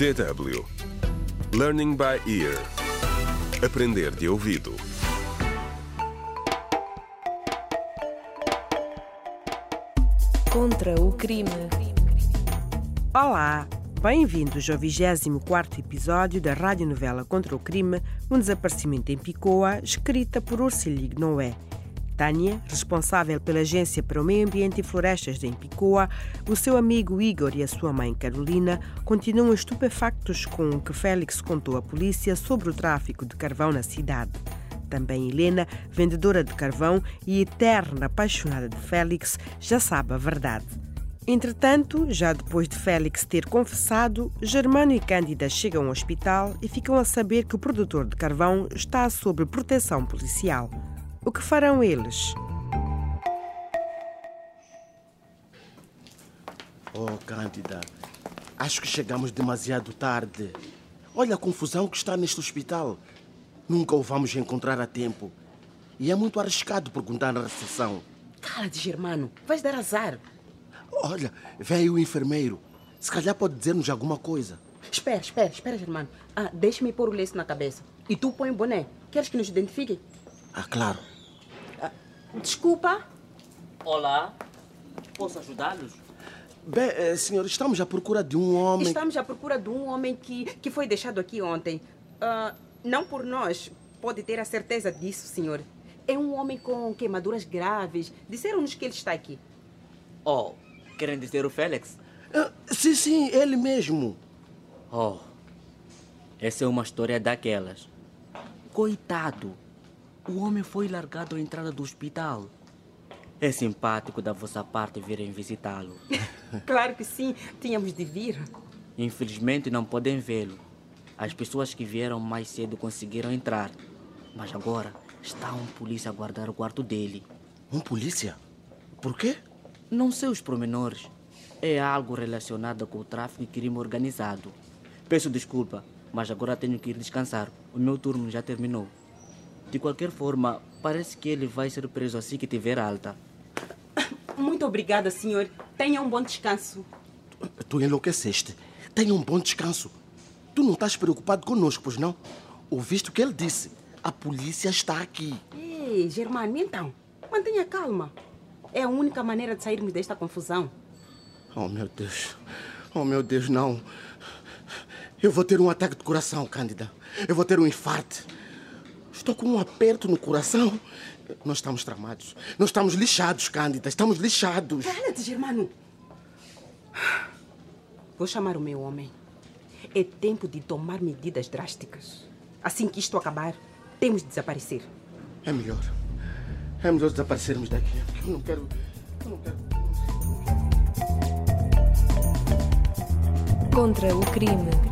DW Learning by Ear Aprender de ouvido Contra o crime. Olá, bem-vindos ao 24 episódio da radionovela Contra o Crime, um desaparecimento em Picoa, escrita por Ursilig Noé. Tânia, responsável pela Agência para o Meio Ambiente e Florestas de Empicoa, o seu amigo Igor e a sua mãe Carolina continuam estupefactos com o que Félix contou à polícia sobre o tráfico de carvão na cidade. Também Helena, vendedora de carvão e eterna apaixonada de Félix, já sabe a verdade. Entretanto, já depois de Félix ter confessado, Germano e Cândida chegam ao hospital e ficam a saber que o produtor de carvão está sob proteção policial. O que farão eles? Oh, Cândida, acho que chegamos demasiado tarde. Olha a confusão que está neste hospital. Nunca o vamos encontrar a tempo. E é muito arriscado perguntar na recepção. Cala-te, Germano. Vais dar azar. Olha, veio o enfermeiro. Se calhar pode dizer-nos alguma coisa. Espera, espera, espera, Germano. Ah, deixa-me pôr o lenço na cabeça. E tu põe o boné. Queres que nos identifique? Ah, claro. Desculpa. Olá, posso ajudá-los? Bem, eh, senhor, estamos à procura de um homem. Estamos à procura de um homem que, que foi deixado aqui ontem. Ah, não por nós. Pode ter a certeza disso, senhor. É um homem com queimaduras graves. Disseram-nos que ele está aqui. Oh, querem dizer o Félix? Ah, sim, sim, ele mesmo. Oh, essa é uma história daquelas. Coitado, o homem foi largado à entrada do hospital. É simpático da vossa parte virem visitá-lo. Claro que sim. Tínhamos de vir. Infelizmente não podem vê-lo. As pessoas que vieram mais cedo conseguiram entrar. Mas agora está um polícia a guardar o quarto dele. Um polícia? Por quê? Não sei os pormenores. É algo relacionado com o tráfico e crime organizado. Peço desculpa, mas agora tenho que ir descansar. O meu turno já terminou. De qualquer forma, parece que ele vai ser preso assim que tiver alta. Muito obrigada, senhor. Tenha um bom descanso. Tu enlouqueceste. Tenha um bom descanso. Tu não estás preocupado conosco, pois não? Ouviste o que ele disse? A polícia está aqui. Ei, Germano, então, mantenha calma. É a única maneira de sairmos desta confusão. Oh, meu Deus. Oh, meu Deus, não. Eu vou ter um ataque de coração, Cândida. Eu vou ter um infarto. Estou com um aperto no coração. Nós estamos tramados. Nós estamos lixados, Cândida. Estamos lixados. Cala-te, Germano. Vou chamar o meu homem. É tempo de tomar medidas drásticas. Assim que isto acabar, temos de desaparecer. É melhor. É melhor desaparecermos daqui. Eu não quero. Eu não quero. Contra o crime.